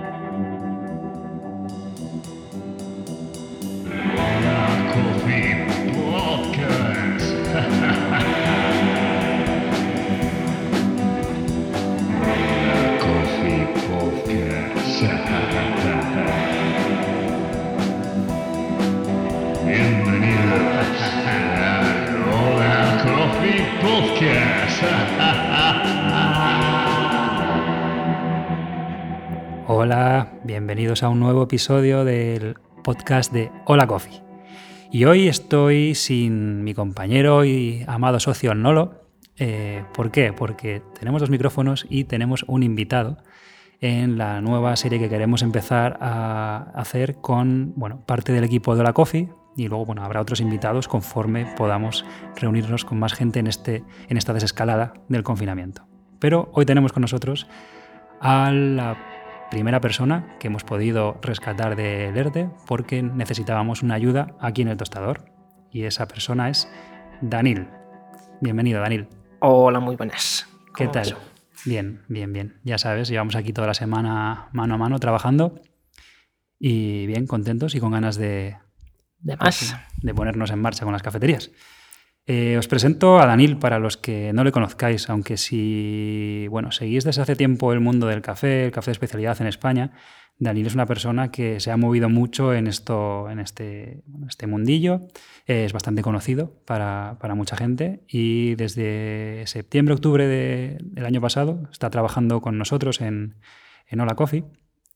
Coffee bienvenidos a un nuevo episodio del podcast de Hola Coffee. Y hoy estoy sin mi compañero y amado socio Nolo. Eh, ¿Por qué? Porque tenemos dos micrófonos y tenemos un invitado en la nueva serie que queremos empezar a hacer con bueno, parte del equipo de Hola Coffee. Y luego bueno, habrá otros invitados conforme podamos reunirnos con más gente en, este, en esta desescalada del confinamiento. Pero hoy tenemos con nosotros a la primera persona que hemos podido rescatar del ERTE porque necesitábamos una ayuda aquí en el tostador. Y esa persona es Danil. Bienvenido, Danil. Hola, muy buenas. ¿Qué ¿Cómo tal? Bien, bien, bien. Ya sabes, llevamos aquí toda la semana mano a mano trabajando y bien, contentos y con ganas de, De más. de ponernos en marcha con las cafeterías. Eh, os presento a Danil para los que no le conozcáis, aunque si bueno, seguís desde hace tiempo el mundo del café, el café de especialidad en España, Danil es una persona que se ha movido mucho en, esto, en este, este mundillo, eh, es bastante conocido para, para mucha gente y desde septiembre, octubre de- del año pasado está trabajando con nosotros en, en Hola Coffee.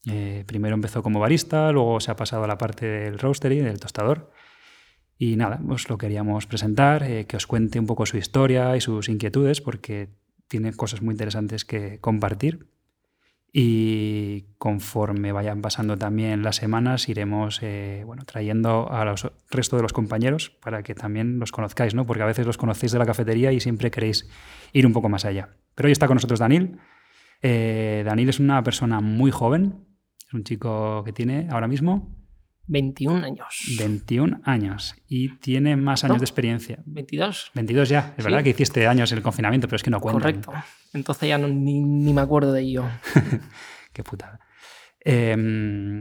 Eh, primero empezó como barista, luego se ha pasado a la parte del roastery, del tostador. Y nada, os lo queríamos presentar, eh, que os cuente un poco su historia y sus inquietudes, porque tiene cosas muy interesantes que compartir. Y conforme vayan pasando también las semanas, iremos eh, bueno, trayendo a los resto de los compañeros para que también los conozcáis, ¿no? porque a veces los conocéis de la cafetería y siempre queréis ir un poco más allá. Pero hoy está con nosotros Danil. Eh, Danil es una persona muy joven, es un chico que tiene ahora mismo 21 años. 21 años y tiene más años ¿No? de experiencia. 22. 22 ya, es Sí. verdad que hiciste años en el confinamiento, pero es que no cuentan. Correcto. Entonces ya no- ni, ni me acuerdo de ello. Qué putada. Eh,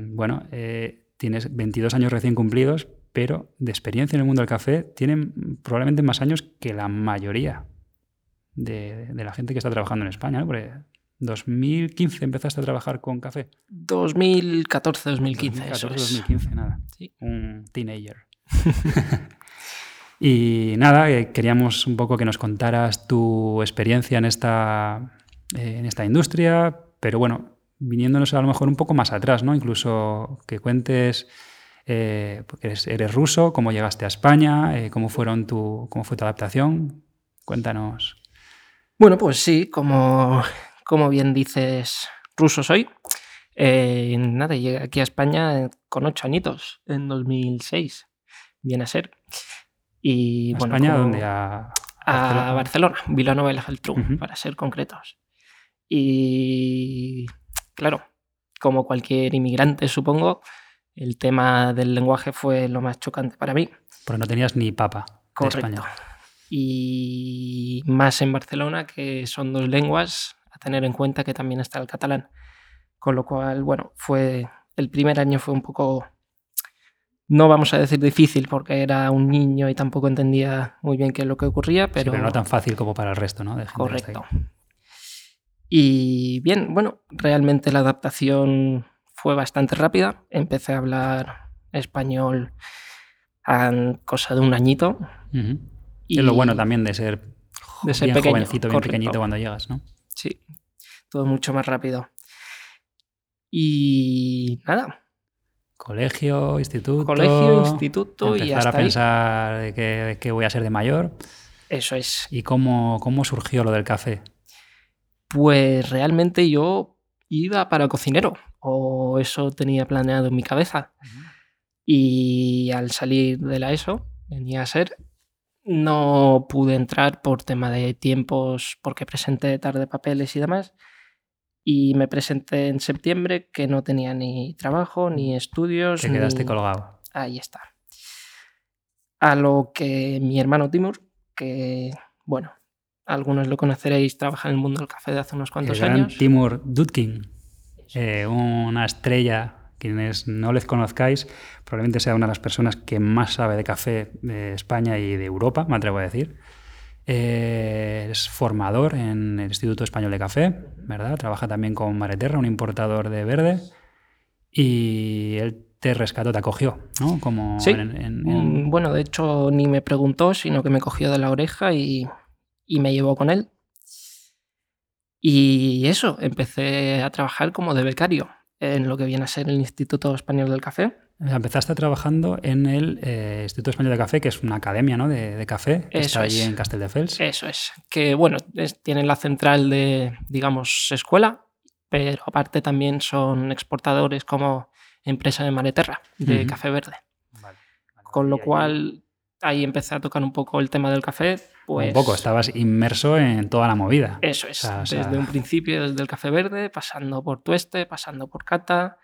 bueno, eh, tienes 22 años recién cumplidos, pero de experiencia en el mundo del café tienen probablemente más años que la mayoría de, de la gente que está trabajando en España. ¿no? Porque 2015 empezaste a trabajar con café. 2014, 2015. eso 2014, es. 2015, nada. Sí. Un teenager. y nada, eh, queríamos un poco que nos contaras tu experiencia en esta, eh, en esta industria, pero bueno, viniéndonos a lo mejor un poco más atrás, ¿no? Incluso que cuentes, eh, porque eres, eres ruso, cómo llegaste a España, cómo, fueron tu, cómo fue tu adaptación. Cuéntanos. Bueno, pues sí, como, como bien dices, ruso soy. Eh, nada, llegué aquí a España con 8 añitos, en 2006. Viene a ser. Y ¿A bueno, España, como- donde a, a Barcelona, Vilanova y la Geltrú, Ujú. para ser concretos. Y claro, como cualquier inmigrante, supongo, el tema del lenguaje fue lo más chocante para mí. Porque no tenías ni papa de Correcto. España. Y más en Barcelona, que son dos lenguas, a tener en cuenta que también está el catalán. Con lo cual, bueno, fue el primer año fue un poco, no vamos a decir difícil, porque era un niño y tampoco entendía muy bien qué es lo que ocurría, Sí, pero, pero no tan fácil como para el resto, ¿no? De. Correcto. Y bien, bueno, realmente la adaptación fue bastante rápida. Empecé a hablar español a cosa de un añito. Ujú. Y Es lo bueno también de ser, de ser bien pequeño, jovencito, bien correcto. pequeñito cuando llegas, ¿no? Sí, todo mucho más rápido. Y nada, Colegio, instituto. colegio, instituto y empezar hasta a pensar qué voy a ser de mayor. Eso es. ¿Y cómo, cómo surgió lo del café? Pues realmente yo iba para cocinero, o eso tenía planeado en mi cabeza. Y al salir de la ESO, venía a ser, no pude entrar por tema de tiempos, porque presenté tarde papeles y demás. Y me presenté en septiembre, que no tenía ni trabajo, ni estudios. Te quedaste ni- colgado. Ahí está. A lo que mi hermano Timur, que, bueno, algunos lo conoceréis, trabaja en el mundo del café de hace unos cuantos el gran años. Timur Dudkin. eh, una estrella. Quienes no les conozcáis, probablemente sea una de las personas que más sabe de café de España y de Europa, me atrevo a decir. Eh, es formador en el Instituto Español de Café, ¿verdad? Trabaja también con Mareterra, un importador de verde. Y él te rescató, te acogió, ¿no? Como Sí. en- en- en- Mm, Bueno, de hecho, ni me preguntó, sino que me cogió de la oreja y, y me llevó con él. Y eso, empecé a trabajar como de becario en lo que viene a ser el Instituto Español del Café. Empezaste trabajando en el eh, Instituto Español de Café, que es una academia ¿no? de, de café, que Eso está allí es. en Castelldefels. Eso es. Que bueno, es- tienen la central de, digamos, escuela, pero aparte también son exportadores como empresa de Mareterra, de café verde. Vale, vale, Con lo cual ahí empecé a tocar un poco el tema del café. Pues, Un poco, estabas inmerso en toda la movida. Eso es. O sea, o sea- desde un principio, desde el café verde, pasando por tueste, pasando por cata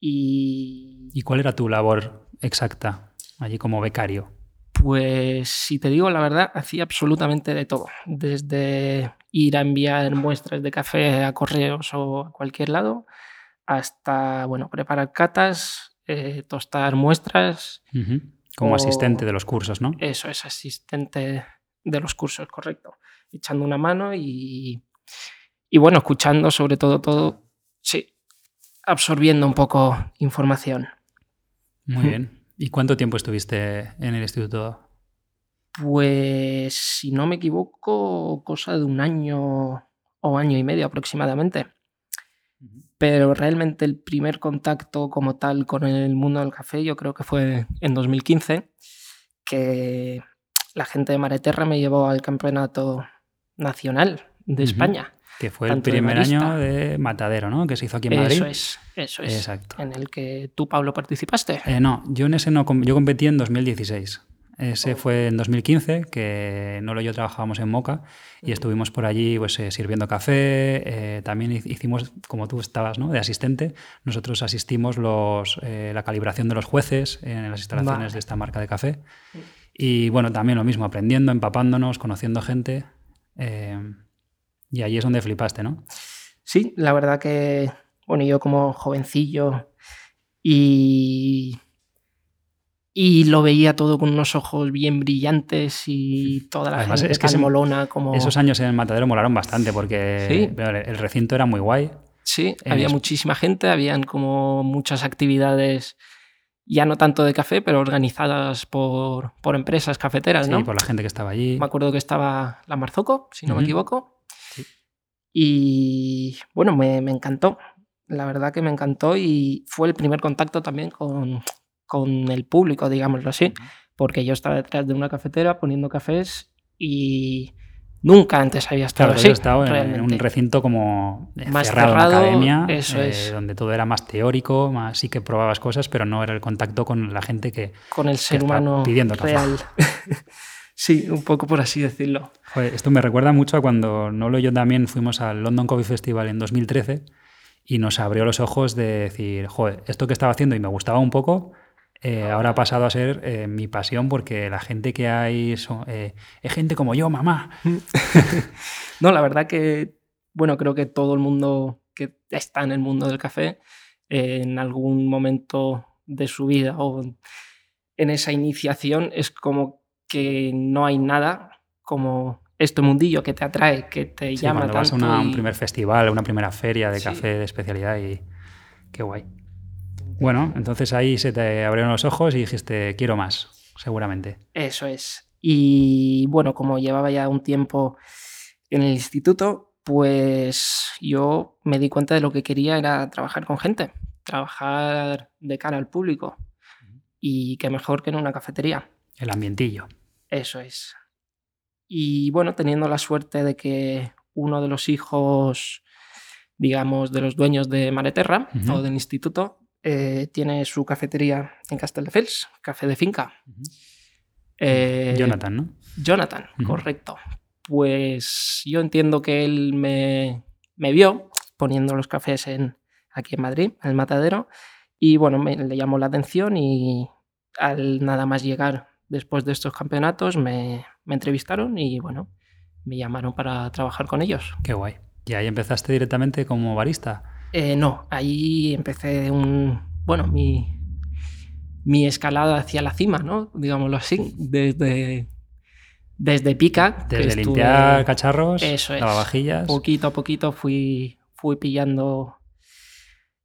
y ¿Y cuál era tu labor exacta allí como becario? Pues si te digo la verdad, hacía absolutamente de todo. Desde ir a enviar muestras de café a correos o a cualquier lado, hasta bueno, preparar catas, eh, tostar muestras. Como O- asistente de los cursos, ¿no? Eso es asistente de los cursos, correcto. Echando una mano y, y bueno, escuchando sobre todo todo, sí, absorbiendo un poco información. Muy bien. ¿Y cuánto tiempo estuviste en el instituto? Pues, si no me equivoco, cosa de un año o año y medio aproximadamente. Pero realmente el primer contacto como tal con el mundo del café yo creo que fue en 2015, que la gente de Mareterra me llevó al campeonato nacional de. España. Que fue el de primer año de Matadero, ¿no? Que se hizo aquí en Madrid. Eso es, eso es. Exacto. En el que tú, Pablo, participaste. Eh, no, yo en ese no, yo competí en 2016. Ese fue en 2015, que Nolo y yo trabajábamos en Moca y estuvimos por allí pues, eh, sirviendo café. eh, también hi- hicimos, como tú estabas, ¿no? de asistente, nosotros asistimos los, eh, la calibración de los jueces en las instalaciones Vale. de esta marca de café. Y bueno, también lo mismo, aprendiendo, empapándonos, conociendo gente. y allí es donde flipaste, ¿no? Sí, la verdad que, bueno, yo como jovencillo y, y lo veía todo con unos ojos bien brillantes y toda la Además, gente es que tan ese- molona como... Esos años en el Matadero molaron bastante porque Sí. el recinto era muy guay. Sí, en había es- muchísima gente, habían como muchas actividades, ya no tanto de café, pero organizadas por, por empresas cafeteras, Sí, ¿no? por la gente que estaba allí. Me acuerdo que estaba la Marzoco, si no me equivoco. Sí. Y bueno, me, me encantó. La verdad que me encantó y fue el primer contacto también con, con el público, digámoslo así. Porque yo estaba detrás de una cafetera poniendo cafés y nunca antes había estado Claro, así. yo he estado en, en un recinto como Más cerrado, cerrado, una academia, eso eh, es. donde todo era más teórico, más sí que probabas cosas, pero no era el contacto con la gente que... con el ser humano pidiendo real. sí, un poco por así decirlo. Joder, esto me recuerda mucho a cuando Nolo y yo también fuimos al London Coffee Festival en 2013 y nos abrió los ojos de decir, joder, esto que estaba haciendo y me gustaba un poco, eh, ahora ha pasado a ser eh, mi pasión porque la gente que hay son, eh, es gente como yo, mamá. No, la verdad que, bueno, creo que todo el mundo que está en el mundo del café, eh, en algún momento de su vida o en esa iniciación, es como que no hay nada como este mundillo que te atrae, que te Sí, llama cuando vas a tanto. una- un y- primer festival, una primera feria de Sí. café de especialidad y qué guay. Bueno, entonces ahí se te abrieron los ojos y dijiste, quiero más, seguramente. Eso es. Y bueno, como llevaba ya un tiempo en el instituto, pues yo me di cuenta de lo que quería era trabajar con gente, trabajar de cara al público. Y qué mejor que en una cafetería. El ambientillo. Eso es. Y bueno, teniendo la suerte de que uno de los hijos, digamos, de los dueños de Mareterra Ujú. o del instituto, eh, tiene su cafetería en Castelldefels, café de finca. Eh, Jonathan, ¿no? Jonathan, correcto. Pues yo entiendo que él me, me vio poniendo los cafés en, aquí en Madrid, en el matadero, y bueno, me, le llamó la atención y al nada más llegar después de estos campeonatos me, me entrevistaron y bueno, me llamaron para trabajar con ellos. Qué guay. Y ahí empezaste directamente como barista. Eh, no, ahí empecé un. Bueno, mi, mi escalada hacia la cima, ¿no? Digámoslo así. Desde, desde pica. Desde estuve- limpiar cacharros, Eso es. lavavajillas. Poquito a poquito fui, fui pillando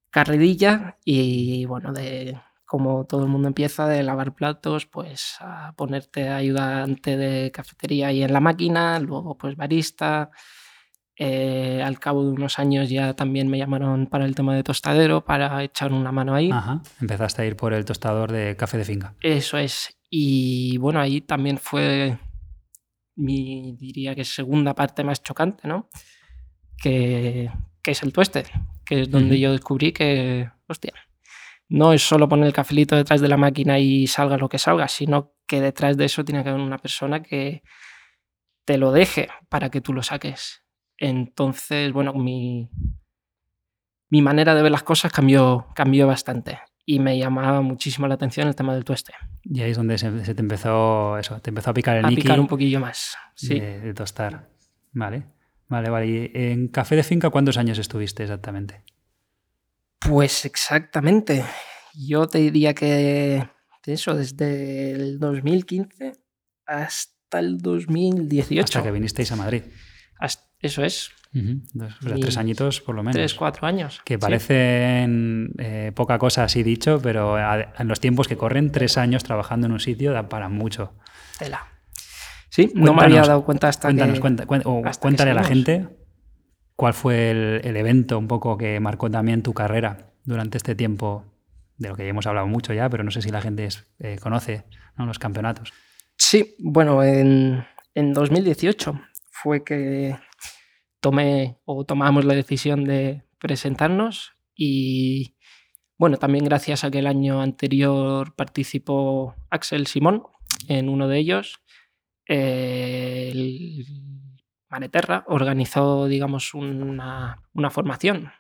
carrerilla y bueno, de como todo el mundo empieza de lavar platos, pues a ponerte ayudante de cafetería ahí en la máquina, luego pues barista. Eh, al cabo de unos años ya también me llamaron para el tema de tostadero, para echar una mano ahí. Ajá. Empezaste a ir por el tostador de café de finca. Eso es. Y bueno, ahí también fue mi, diría que segunda parte más chocante, ¿no? Que, que es el tueste, que es donde yo descubrí que, hostia, no es solo poner el cafelito detrás de la máquina y salga lo que salga, sino que detrás de eso tiene que haber una persona que te lo deje para que tú lo saques. Entonces, bueno, mi, mi manera de ver las cosas cambió, cambió bastante y me llamaba muchísimo la atención el tema del tueste. Y ahí es donde se, se te empezó eso, te empezó a picar el a picar un poquillo más. Sí. de, de tostar. Vale. Vale, vale. ¿Y en café de finca cuántos años estuviste exactamente? Pues exactamente. Yo te diría que de eso, desde el 2015 hasta el 2018. Hasta que vinisteis a Madrid. Eso es. Dos- o sea, Y tres añitos por lo menos. tres, cuatro años. Que Sí. parecen eh, poca cosa así dicho, pero a- en los tiempos que corren, tres años trabajando en un sitio da para mucho. Tela. Sí, no me había dado cuenta hasta Cuéntanos, que... cuenta- cuen- o hasta que cuéntale a la gente cuál fue el, el evento un poco que marcó también tu carrera durante este tiempo, de lo que ya hemos hablado mucho ya, pero no sé si la gente es- eh, conoce ¿no? los campeonatos. Sí, bueno, en, en 2018 fue que tomé o tomamos la decisión de presentarnos y bueno, también gracias a que el año anterior participó Axel Simón en uno de ellos, el Maneterra organizó, digamos, una, una formación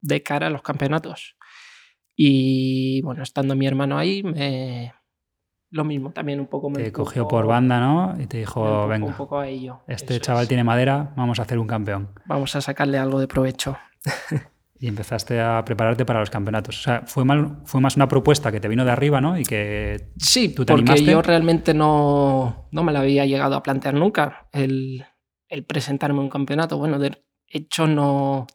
de cara a los campeonatos. Y bueno, estando mi hermano ahí, me, lo mismo, también un poco me Te empujó- cogió por banda, ¿no? Y te dijo, venga, un poco a ello. este Eso chaval es. tiene madera, vamos a hacer un campeón. Vamos a sacarle algo de provecho. Y empezaste a prepararte para los campeonatos. O sea, fue, mal- fue más una propuesta que te vino de arriba, ¿no? Y que Sí, ¿Tú te porque animaste? yo realmente no, no me la había llegado a plantear nunca el, el presentarme a un campeonato. Bueno, de hecho no,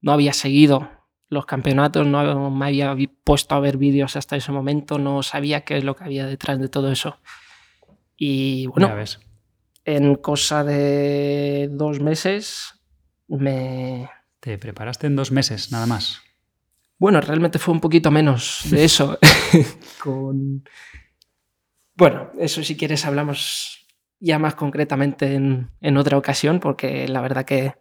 no había seguido los campeonatos, no me había puesto a ver vídeos hasta ese momento, no sabía qué es lo que había detrás de todo eso. Y bueno, ves. en cosa de dos meses me, Te preparaste en dos meses, nada más. Bueno, realmente fue un poquito menos de eso. Con... Bueno, eso si quieres hablamos ya más concretamente en, en otra ocasión, porque la verdad que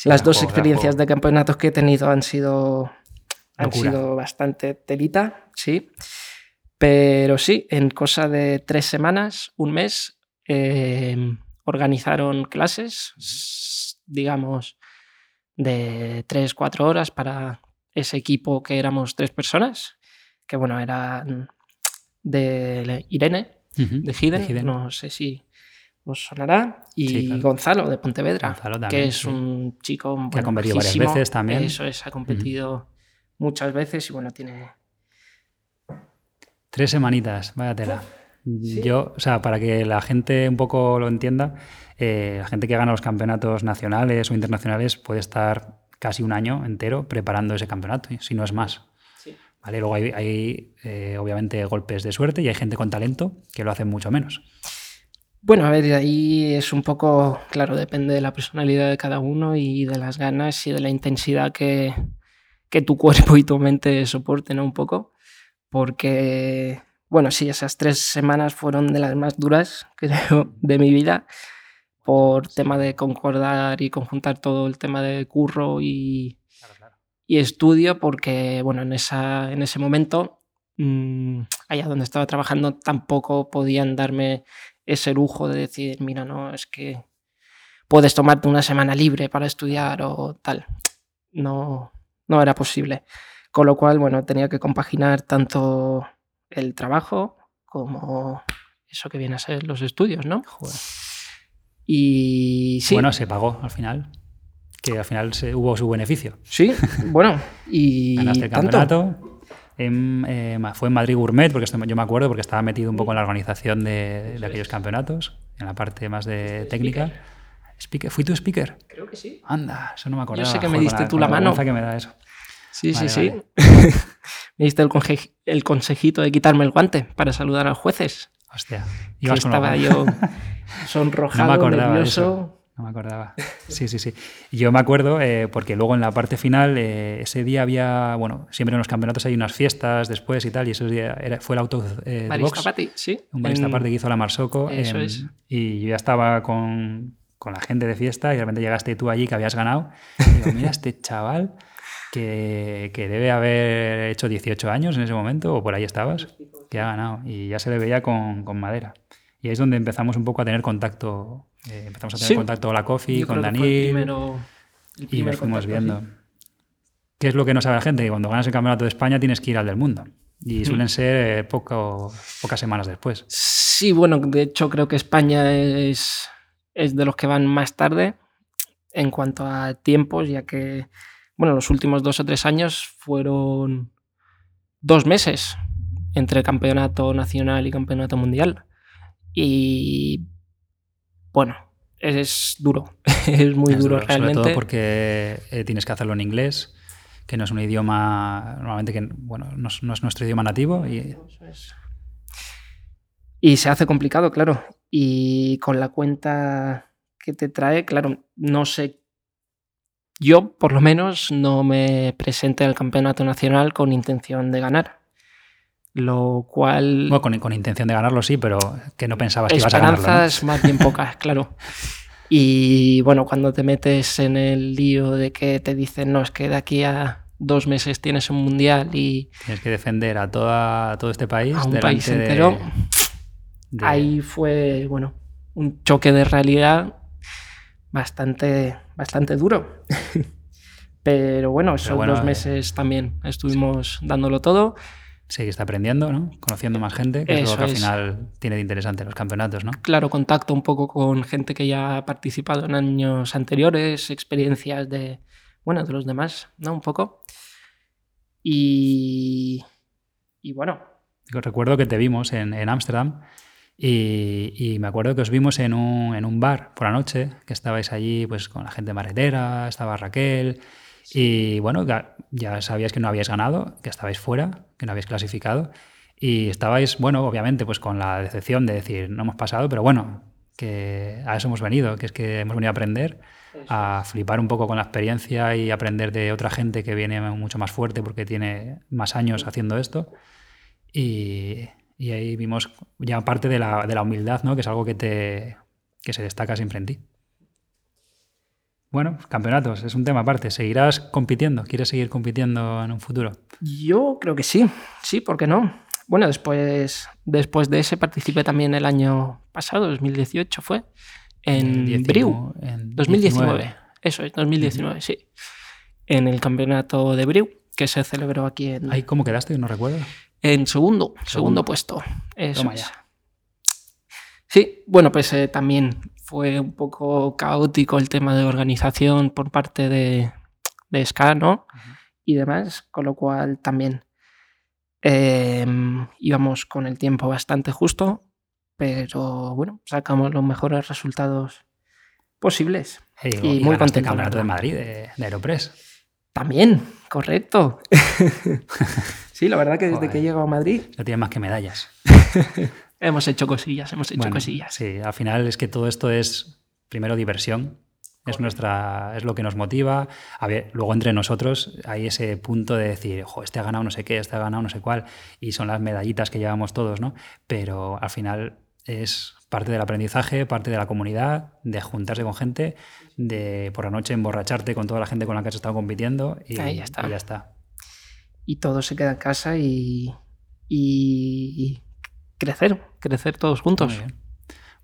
Sí, las dos experiencias de campeonatos que he tenido han sido, han Locura. sido bastante telita, sí. Pero sí, en cosa de tres semanas, un mes, eh, organizaron clases, digamos, de tres, cuatro horas para ese equipo que éramos tres personas, que bueno, eran de Irene, de Hiden, Hiden. no sé si os sonará, y Sí, claro. Gonzalo de Pontevedra, Gonzalo que es sí. un chico Que ha competido varias veces también. Eso es, ha competido muchas veces y bueno, tiene... Tres semanitas, vaya tela. Yo, o sea, para que la gente un poco lo entienda, eh, la gente que gana los campeonatos nacionales o internacionales puede estar casi un año entero preparando ese campeonato, si no es más. Sí. ¿Vale? Luego hay, hay, eh, obviamente golpes de suerte y hay gente con talento que lo hace mucho menos. Bueno, a ver, ahí es un poco, claro, depende de la personalidad de cada uno y de las ganas y de la intensidad que, que tu cuerpo y tu mente soporten ¿no? un poco. Porque, bueno, sí, esas tres semanas fueron de las más duras, creo, de mi vida, por tema de concordar y conjuntar todo el tema de curro y, y estudio, porque, bueno, en, esa, en ese momento, mmm, allá donde estaba trabajando, tampoco podían darme ese lujo de decir, mira, no, es que puedes tomarte una semana libre para estudiar o tal. No, no era posible. Con lo cual, bueno, tenía que compaginar tanto el trabajo como eso que viene a ser los estudios, ¿no? Joder. Y sí, Bueno, se pagó al final. que al final se, hubo su beneficio. Sí, bueno, y Ganaste el tanto. En, eh, fue en Madrid Gourmet, porque esto- yo me acuerdo porque estaba metido un poco en la organización de, de aquellos campeonatos, en la parte más de técnica. Speaker. ¿Fui tu speaker? Creo que sí. Anda, eso no me acordaba. sé que me Joder, diste con tú la con mano. que me da eso. Sí, Vale, sí, vale. sí. Me diste el, conje- el consejito de quitarme el guante para saludar a los jueces. Hostia. Que ibas con estaba yo No sonrojado, me acordaba nervioso. eso. No me acordaba. Sí, sí, sí. Yo me acuerdo eh, porque luego en la parte final, eh, ese día había, bueno, siempre en los campeonatos hay unas fiestas después y tal, y ese día era- fue el auto eh, de box, Party, sí. un barista En- que hizo la Marsoco. Eso em, es. Y yo ya estaba con, con la gente de fiesta y de repente llegaste tú allí que habías ganado. Y digo, mira, este chaval que, que debe haber hecho 18 años en ese momento, o por ahí estabas, que ha ganado. Y ya se le veía con, con madera. Y ahí es donde empezamos un poco a tener contacto. Eh, empezamos a tener Sí. contacto con la Coffee, yo con el Daniel. primero- el y nos fuimos viendo. ¿Qué es lo que no sabe la gente? Que cuando ganas el campeonato de España tienes que ir al del mundo. Y suelen ser eh, poco, pocas semanas después. Sí, bueno, de hecho creo que España es, es de los que van más tarde en cuanto a tiempos, ya que, bueno, los últimos dos o tres años fueron dos meses entre campeonato nacional y campeonato mundial. Y bueno, es duro, es muy Es duro duro, realmente. Sobre todo porque eh, tienes que hacerlo en inglés, que no es un idioma, normalmente que, bueno, no es, no es nuestro idioma nativo. Y. Y se hace complicado, claro. Y con la cuenta que te trae, claro, no sé. Yo, por lo menos, no me presenté al campeonato nacional con intención de ganar. Lo cual. bueno, con, con intención de ganarlo sí, pero que no pensabas que ibas a ganarlo. ¿no? Esperanzas más bien pocas, claro. Y bueno, cuando te metes en el lío de que te dicen, no, es que de aquí a dos meses tienes un mundial y Tienes que defender a, toda, a todo este país. a un país entero, de- ahí fue, bueno, un choque de realidad bastante, bastante duro. Pero bueno, esos bueno, dos eh, meses también estuvimos dándolo todo. Seguiste aprendiendo, ¿no? Conociendo más gente, que es lo que al es. final tiene de interesante los campeonatos, ¿no? Claro, contacto un poco con gente que ya ha participado en años anteriores, experiencias de, bueno, de los demás, ¿no? Un poco. Y, y bueno, Recuerdo que te vimos en en Ámsterdam y, y me acuerdo que os vimos en un, en un bar por la noche, que estabais allí pues con la gente maretera, estaba Raquel y bueno, ya, ya sabíais que no habíais ganado, que estabais fuera, que no habíais clasificado y estabais, bueno, obviamente pues con la decepción de decir no hemos pasado, pero bueno, que a eso hemos venido, que es que hemos venido a aprender, a flipar un poco con la experiencia y aprender de otra gente que viene mucho más fuerte porque tiene más años haciendo esto. Y, y ahí vimos ya parte de la, de la humildad, ¿no? que es algo que, te, que se destaca siempre en ti. Bueno, campeonatos, es un tema aparte. ¿Seguirás compitiendo? ¿Quieres seguir compitiendo en un futuro? yo creo que sí, sí, ¿por qué no? Bueno, después, después de ese participé también el año pasado, 2018 fue, en Briu. en 2019. Eso es, 2019, sí. En el campeonato de Briu, que se celebró aquí en, Ay, ¿Cómo quedaste? No recuerdo. en segundo, segundo, Segundo. puesto. Eso Toma es. ya. Sí, bueno, pues eh, también fue un poco caótico el tema de organización por parte de, de SCA, ¿no? Y demás, con lo cual también eh, íbamos con el tiempo bastante justo, pero bueno, sacamos los mejores resultados posibles. Hey, Y y muy el contento, campeonato de. Madrid, de, de Aeropress. También, correcto. sí, la verdad que desde Joder. que he llegado a Madrid No tiene más que medallas. hemos hecho cosillas, hemos hecho Bueno, cosillas. Sí, al final es que todo esto es primero diversión. Es, nuestra, es lo que nos motiva. A ver, luego entre nosotros hay ese punto de decir, "Jo, este ha ganado no sé qué, este ha ganado no sé cuál, y son las medallitas que llevamos todos, ¿no? Pero al final es parte del aprendizaje, parte de la comunidad, de juntarse con gente, de por la noche emborracharte con toda la gente con la que has estado compitiendo y Ahí ya está. y ya está. y todo se queda en casa y, y crecer, crecer todos juntos. Muy bien.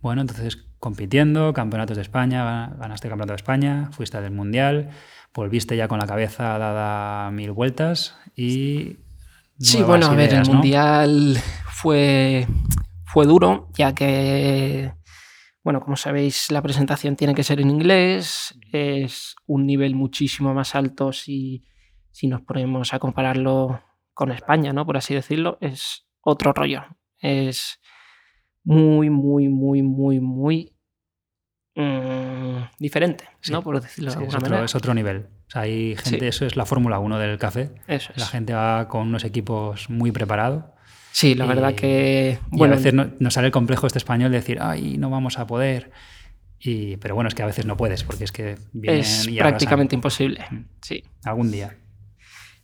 Bueno, entonces compitiendo, campeonatos de España, gana- ganaste el campeonato de España, fuiste al Mundial, volviste ya con la cabeza dada mil vueltas y... Sí, bueno, a ver, el mundial fue, fue duro, ya que bueno, como sabéis, la presentación tiene que ser en inglés, es un nivel muchísimo más alto si, si nos ponemos a compararlo con España, ¿no? Por así decirlo, es otro rollo. Es muy, muy, muy, muy, muy mm, diferente, ¿no? Sí, Por decirlo Sí, de es, alguna otro, manera. es otro nivel. O sea, hay gente, Sí. eso es la Fórmula 1 del café. Eso es. La gente va con unos equipos muy preparados. Sí, la y- verdad que. Y Bueno, a veces no- nos sale el complejo este español de decir, ay, no vamos a poder. Y, pero bueno, es que a veces no puedes, porque es que vienen es y prácticamente imposible. Mm. Sí. Algún día.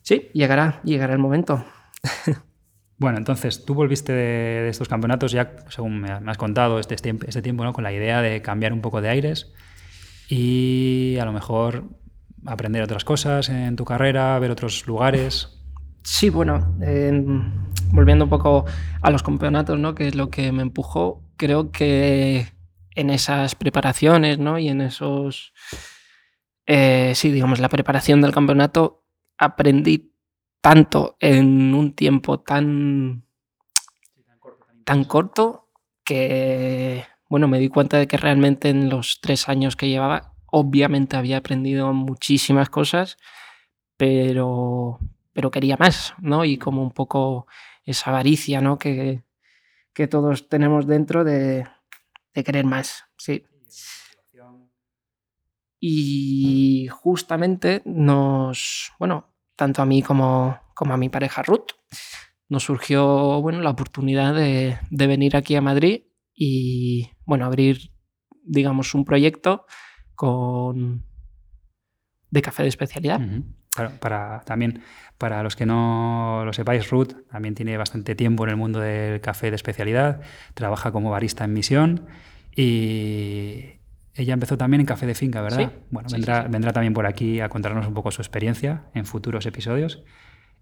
Sí, llegará, llegará el momento. Bueno, entonces tú volviste de, estos campeonatos ya, según me, has contado, este, este, este tiempo, ¿no? Con la idea de cambiar un poco de aires y a lo mejor aprender otras cosas en tu carrera, ver otros lugares. Sí, bueno, eh, volviendo un poco a los campeonatos, ¿no? Que es lo que me empujó. Creo que en esas preparaciones, ¿no? Y en esos. eh, sí, digamos, la preparación del campeonato, aprendí tanto en un tiempo tan. tan corto que. Bueno, me di cuenta de que realmente en los tres años que llevaba, obviamente había aprendido muchísimas cosas, pero, pero quería más, ¿no? Y como un poco esa avaricia, ¿no? Que, que todos tenemos dentro de, de querer más, sí. Y justamente nos, bueno, tanto a mí como, como a mi pareja Ruth, nos surgió, bueno, la oportunidad de, de venir aquí a Madrid y, bueno, abrir, digamos, un proyecto con de café de especialidad. Para- también, para los que no lo sepáis, Ruth también tiene bastante tiempo en el mundo del café de especialidad, trabaja como barista en misión y ella empezó también en café de finca, ¿verdad? Sí, Bueno, sí, vendrá, sí, sí. vendrá también por aquí a contarnos un poco su experiencia en futuros episodios.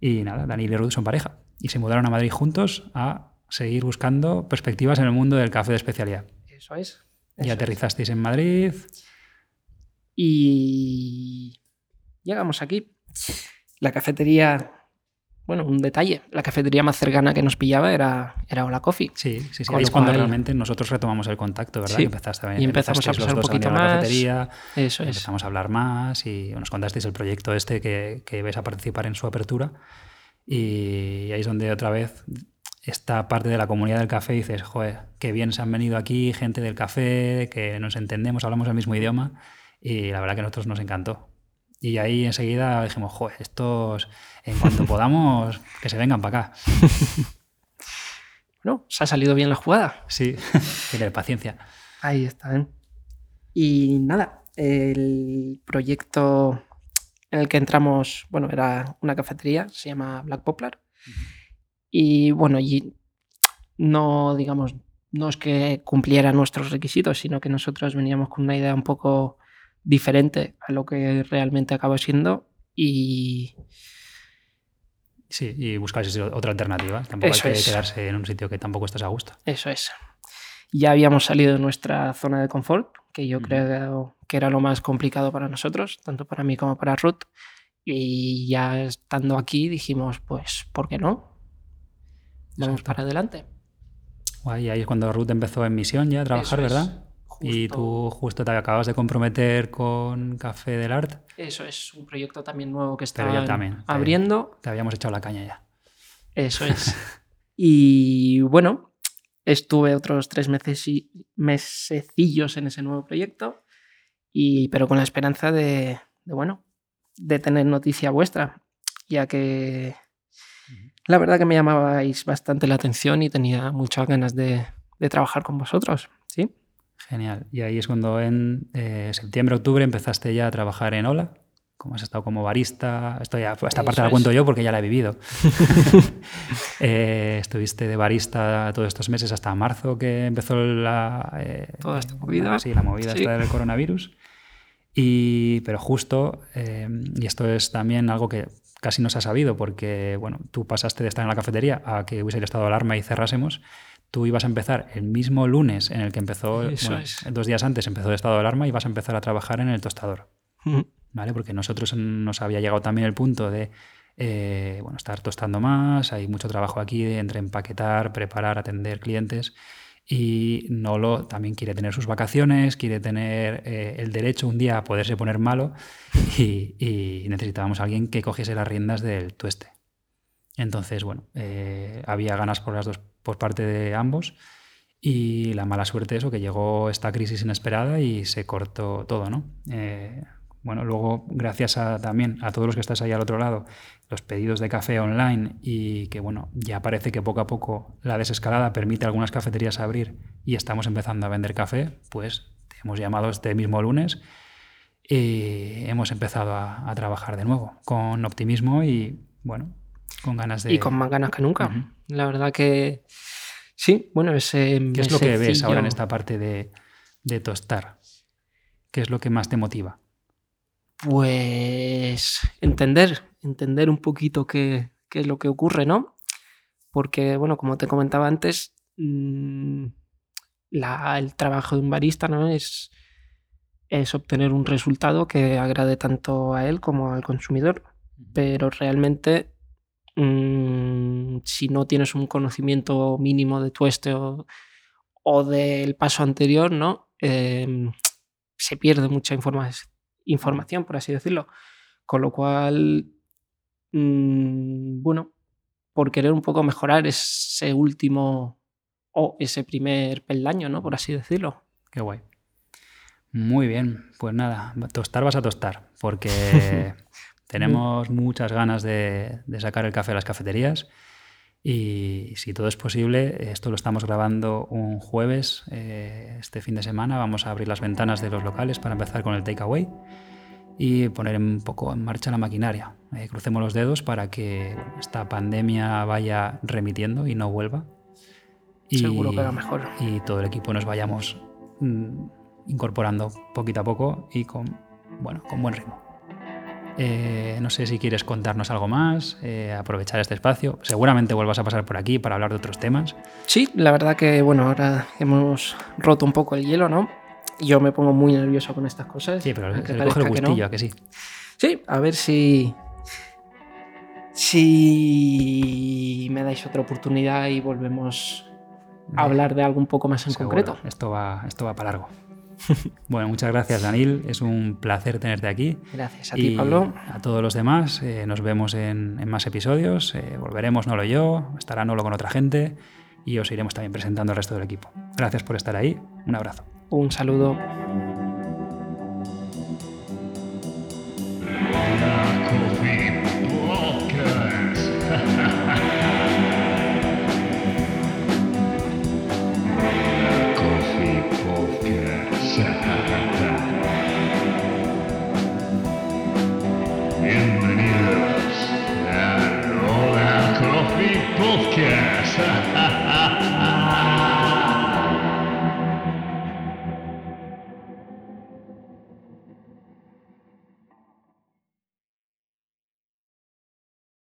Y nada, Daniel y Ruth son pareja y se mudaron a Madrid juntos a seguir buscando perspectivas en el mundo del café de especialidad. Eso es. Y es. aterrizasteis en Madrid. Y llegamos aquí. La cafetería, bueno, un detalle, la cafetería más cercana que nos pillaba era, era Hola Coffee. Sí, sí, sí. Con Ahí es cuando realmente nosotros retomamos el contacto, ¿verdad? Sí. Empezaste a- Y empezamos a pasar un poquito a la más. cafetería, Eso es. empezamos a hablar más y nos contasteis el proyecto este que, que vais a participar en su apertura. Y ahí es donde otra vez esta parte de la comunidad del café dices, joder, qué bien se han venido aquí, gente del café, que nos entendemos, hablamos el mismo idioma. Y la verdad que a nosotros nos encantó. Y ahí enseguida dijimos, joder, estos, en cuanto podamos, que se vengan para acá. Bueno, se ha salido bien la jugada. Sí, tiene paciencia. Ahí está. ¿eh? Y nada, el proyecto en el que entramos, bueno, era una cafetería, se llama Black Poplar. Y bueno, allí no, digamos, no es que cumpliera nuestros requisitos, sino que nosotros veníamos con una idea un poco diferente a lo que realmente acabó siendo. Y Sí, y buscáis otra alternativa. Tampoco Eso hay que es. quedarse en un sitio que tampoco estás a gusto. Eso es. Ya habíamos salido de nuestra zona de confort, que yo creo que era lo más complicado para nosotros, tanto para mí como para Ruth. Y ya estando aquí dijimos, pues, ¿por qué no? Vamos Exacto. para adelante. Guay, ahí es cuando Ruth empezó en misión ya a trabajar, Eso es. Y tú justo te acabas de comprometer con Café del Art. Eso es un proyecto también nuevo que está también, te- abriendo. Te habíamos echado la caña ya. Eso es. y bueno, estuve otros tres meses y mesecillos en ese nuevo proyecto, y, pero con la esperanza de, de, bueno, de tener noticia vuestra, ya que la verdad que me llamabais bastante la atención y tenía muchas ganas de, de trabajar con vosotros. ¿sí? Genial. Y ahí es cuando en eh, septiembre, octubre empezaste ya a trabajar en Ola. Como has estado como barista. Esto ya, esta parte Eso la es. cuento yo porque ya la he vivido. Eh, estuviste de barista todos estos meses hasta marzo que empezó la, eh, Toda esta movida. Sí, la movida Sí. esta del coronavirus. Y, pero justo, eh, y esto es también algo que casi no se ha sabido, porque bueno, tú pasaste de estar en la cafetería a que hubiese el estado de alarma y cerrásemos. Tú ibas a empezar el mismo lunes en el que empezó, bueno, dos días antes empezó el estado de alarma y vas a empezar a trabajar en el tostador. ¿vale? Porque nosotros nos había llegado también el punto de eh, bueno, estar tostando más, hay mucho trabajo aquí de entre empaquetar, preparar, atender clientes y Nolo también quiere tener sus vacaciones, quiere tener eh, el derecho un día a poderse poner malo y, y necesitábamos a alguien que cogiese las riendas del tueste. Entonces, bueno, eh, había ganas por las dos, por parte de ambos y la mala suerte eso, que llegó esta crisis inesperada y se cortó todo, ¿no? Eh, bueno, luego, gracias a, también a todos los que estás ahí al otro lado, los pedidos de café online y que, bueno, ya parece que poco a poco la desescalada permite algunas cafeterías abrir y estamos empezando a vender café, pues hemos llamado este mismo lunes y hemos empezado a, a trabajar de nuevo con optimismo y, bueno, con ganas de... Y con más ganas que nunca. La verdad que sí, bueno, ese... ¿Qué es lo que ves ahora en esta parte de, de tostar? ¿Qué es lo que más te motiva? Pues entender, entender un poquito qué, qué es lo que ocurre, ¿no? Porque, bueno, como te comentaba antes, mm, la- el trabajo de un barista, ¿no? Es, es obtener un resultado que agrade tanto a él como al consumidor. Pero realmente, mm, si no tienes un conocimiento mínimo de tueste o, o del paso anterior, ¿no? Em, se pierde mucha informa- información, por así decirlo. Con lo cual, mm, bueno, por querer un poco mejorar ese último o ese primer peldaño, ¿no? Por así decirlo. Qué guay. Muy bien, pues nada, tostar vas a tostar, porque tenemos muchas ganas de, de sacar el café a las cafeterías y si todo es posible, esto lo estamos grabando un jueves, eh, este fin de semana, vamos a abrir las ventanas de los locales para empezar con el takeaway y poner un poco en marcha la maquinaria. Eh, crucemos los dedos para que esta pandemia vaya remitiendo y no vuelva. Y, Seguro que va mejor. Y todo el equipo nos vayamos mm, incorporando poquito a poco y con, bueno, con buen ritmo. Eh, no sé si quieres contarnos algo más, eh, aprovechar este espacio. Seguramente vuelvas a pasar por aquí para hablar de otros temas. Sí, la verdad que, bueno, ahora hemos roto un poco el hielo, ¿no? Yo me pongo muy nervioso con estas cosas. Sí, pero se le coge el parezca que no. gustillo, ¿a que sí? Sí, a ver si. Si me dais otra oportunidad y volvemos a hablar de algo un poco más en Seguro. concreto. Esto va, esto va para largo. bueno, muchas gracias, Danil. Es un placer tenerte aquí. Gracias a y ti, Pablo. A todos los demás, eh, nos vemos en, en más episodios. Eh, volveremos Nolo y yo, estará Nolo con otra gente y os iremos también presentando al resto del equipo. Gracias por estar ahí. Un abrazo. Un saludo.